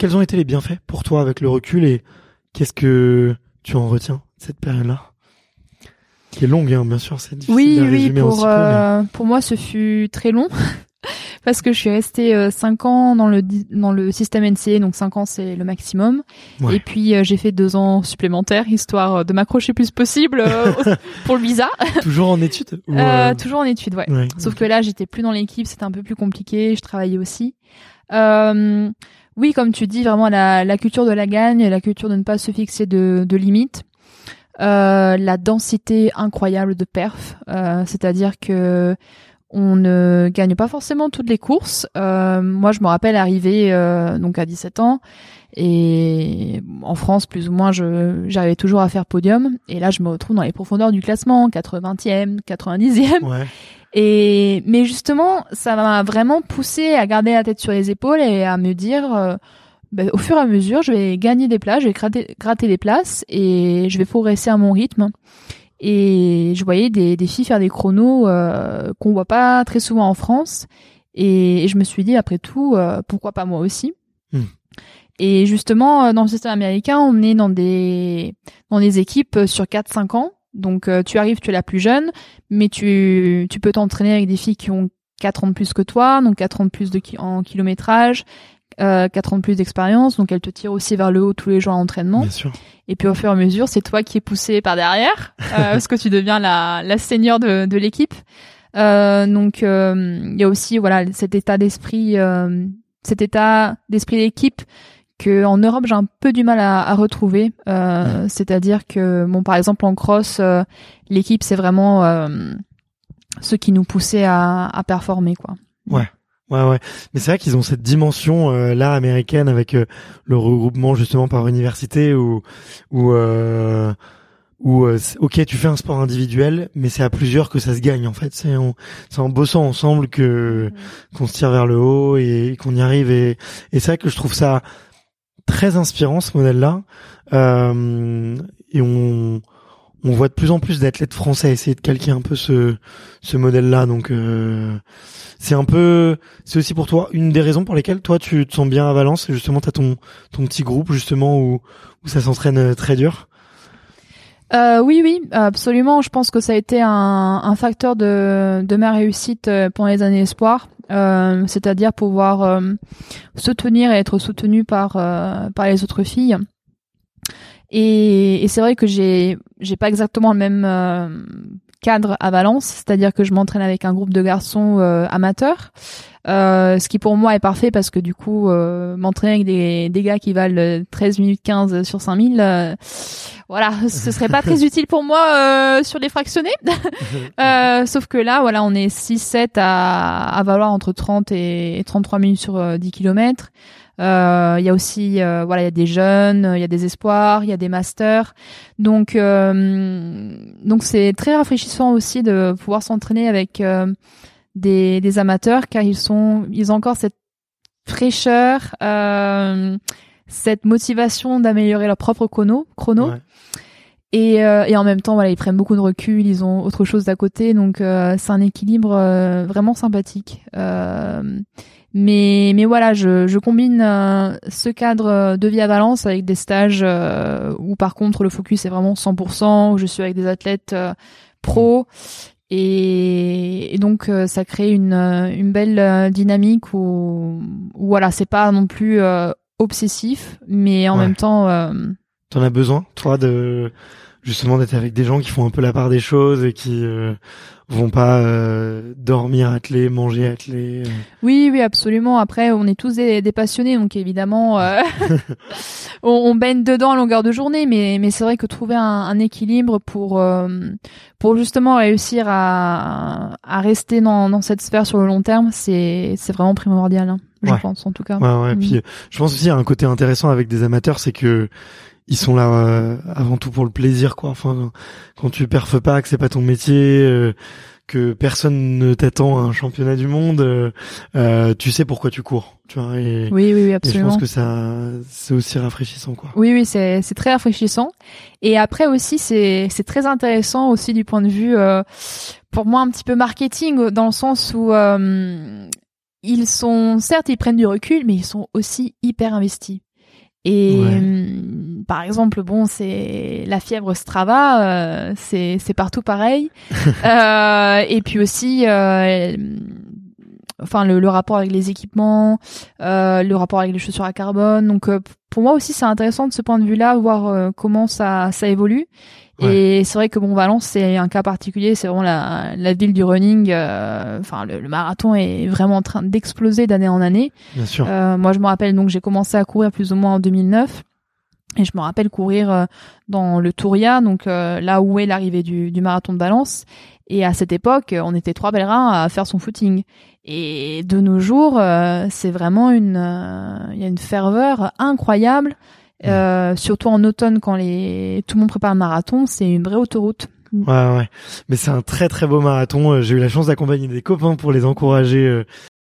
Quels ont été les bienfaits pour toi avec le recul et qu'est-ce que tu en retiens cette période-là? Qui est longue, hein, bien sûr, c'est difficile Oui, oui, pour mais- euh, pour moi, ce fut très long parce que je suis restée euh, cinq ans dans le dans le système NCA, donc cinq ans c'est le maximum. Ouais. Et puis euh, j'ai fait deux ans supplémentaires histoire euh, de m'accrocher plus possible pour le visa. Toujours en études ou, toujours en études, ouais. ouais, Sauf que là, j'étais plus dans l'équipe, c'était un peu plus compliqué, je travaillais aussi. Euh, oui, comme tu dis, vraiment la, culture de la gagne, la culture de ne pas se fixer de, limites. Euh, la densité incroyable de perf, euh, c'est-à-dire que on ne gagne pas forcément toutes les courses. Euh, moi, je me rappelle arriver donc à 17 ans et en France, plus ou moins, j'arrivais toujours à faire podium. Et là, je me retrouve dans les profondeurs du classement, 80e, 90e. Ouais. Et mais justement, ça m'a vraiment poussé à garder la tête sur les épaules et à me dire, euh, ben, au fur et à mesure, je vais gagner des places, je vais gratter, gratter des places et je vais progresser à mon rythme. Et je voyais des, des filles faire des chronos euh, qu'on voit pas très souvent en France. Et, et je me suis dit, après tout, euh, pourquoi pas moi aussi Hmm. Et justement, euh, dans le système américain, on est dans des dans des équipes sur 4-5 ans. Donc euh, tu arrives, tu es la plus jeune, mais tu, tu peux t'entraîner avec des filles qui ont 4 ans de plus que toi, donc 4 ans de plus de ki- en kilométrage, euh, 4 ans de plus d'expérience, donc elles te tirent aussi vers le haut tous les jours à l'entraînement. Et puis au fur et à mesure, c'est toi qui es poussé par derrière, euh, parce que tu deviens la, la senior de, de l'équipe. Euh, donc euh, il y a aussi voilà cet état d'esprit, euh, cet état d'esprit d'équipe que en Europe j'ai un peu du mal à, à retrouver. Euh, C'est-à-dire que bon par exemple en cross, euh, l'équipe c'est vraiment euh, ceux qui nous poussaient à, à performer quoi. Ouais, ouais. Mais c'est vrai qu'ils ont cette dimension euh, là américaine avec euh, le regroupement justement par université où où euh, où euh, ok tu fais un sport individuel mais c'est à plusieurs que ça se gagne en fait c'est en c'est en bossant ensemble que qu'on se tire vers le haut et qu'on y arrive et et c'est vrai que je trouve ça très inspirant ce modèle là euh, et on on voit de plus en plus d'athlètes français essayer de calquer un peu ce ce modèle là donc euh, c'est un peu c'est aussi pour toi une des raisons pour lesquelles toi tu te sens bien à Valence et justement t'as ton ton petit groupe justement où où ça s'entraîne euh, très dur. Euh, oui, oui, absolument. Je pense que ça a été un, un facteur de, de ma réussite euh, pendant les années espoirs, euh, c'est-à-dire pouvoir euh, soutenir et être soutenu par euh, par les autres filles. Et, et c'est vrai que j'ai j'ai pas exactement le même euh, cadre à Valence, c'est-à-dire que je m'entraîne avec un groupe de garçons euh, amateurs, euh, ce qui pour moi est parfait parce que du coup euh, m'entraîner avec des, des gars qui valent 13 minutes 15 sur 5000 euh, voilà, ce serait pas très utile pour moi euh, sur les fractionnés. Euh, sauf que là, voilà, on est 6-7 à, à valoir entre 30 et, et 33 minutes sur euh, 10 km. Euh, Il y a aussi, euh, voilà, il y a des jeunes, il y a des espoirs, il y a des masters. Donc, euh, donc c'est très rafraîchissant aussi de pouvoir s'entraîner avec euh, des, des amateurs, car ils sont, ils ont encore cette fraîcheur, cette motivation d'améliorer leur propre chrono. chrono. Et, euh, et en même temps, voilà, ils prennent beaucoup de recul, ils ont autre chose d'à côté, donc euh, c'est un équilibre euh, vraiment sympathique. Euh, mais, mais voilà, je, je combine euh, ce cadre de vie à Valence avec des stages euh, où par contre le focus est vraiment 100%, où je suis avec des athlètes euh, pros. Et, et donc euh, ça crée une, euh, une belle euh, dynamique où, où voilà, c'est pas non plus euh, obsessif, mais en Ouais. même temps, euh, T'en as besoin, toi, de justement d'être avec des gens qui font un peu la part des choses et qui euh, vont pas euh, dormir attelés, manger attelés. euh. Oui, oui, absolument. Après, on est tous des, des passionnés, donc évidemment, euh, on, on baigne dedans à longueur de journée, mais, mais c'est vrai que trouver un, un équilibre pour, euh, pour justement réussir à, à rester dans, dans cette sphère sur le long terme, c'est, c'est vraiment primordial. hein. Je Ouais. pense en tout cas. Ouais, ouais. Mm. Puis, euh, je pense aussi, a un côté intéressant avec des amateurs, c'est que ils sont là euh, avant tout pour le plaisir, quoi. Enfin, quand tu perfes pas, que c'est pas ton métier, euh, que personne ne t'attend à un championnat du monde, euh, euh, tu sais pourquoi tu cours, tu vois. Et, Oui, oui, oui, et je absolument. pense que ça, c'est aussi rafraîchissant, quoi. Oui, oui, c'est c'est très rafraîchissant. Et après aussi, c'est c'est très intéressant aussi du point de vue, euh, pour moi, un petit peu marketing, dans le sens où euh, ils sont, certes, ils prennent du recul, mais ils sont aussi hyper investis. Et Ouais. hum, par exemple, bon, c'est la fièvre Strava, euh, c'est c'est partout pareil. Euh, et puis aussi, euh, enfin le, le rapport avec les équipements, le rapport avec les chaussures à carbone. Donc pour moi aussi, c'est intéressant de ce point de vue-là, voir comment ça ça évolue. Et c'est vrai que bon, Valence, c'est un cas particulier. C'est vraiment la, la ville du running. euh, Enfin, le, le marathon est vraiment en train d'exploser d'année en année. Bien sûr. Euh, moi, je me rappelle donc j'ai commencé à courir plus ou moins en 2009 et je me rappelle courir euh, dans le Touria, donc euh, là où est l'arrivée du, du marathon de Valence. Et à cette époque, on était trois pèlerins à faire son footing. Et de nos jours, euh, c'est vraiment une, euh, il y a une ferveur incroyable. Euh, surtout en automne quand les tout le monde prépare un marathon, c'est une vraie autoroute. Ouais, ouais. Mais c'est un très très beau marathon. Euh, J'ai eu la chance d'accompagner des copains pour les encourager euh,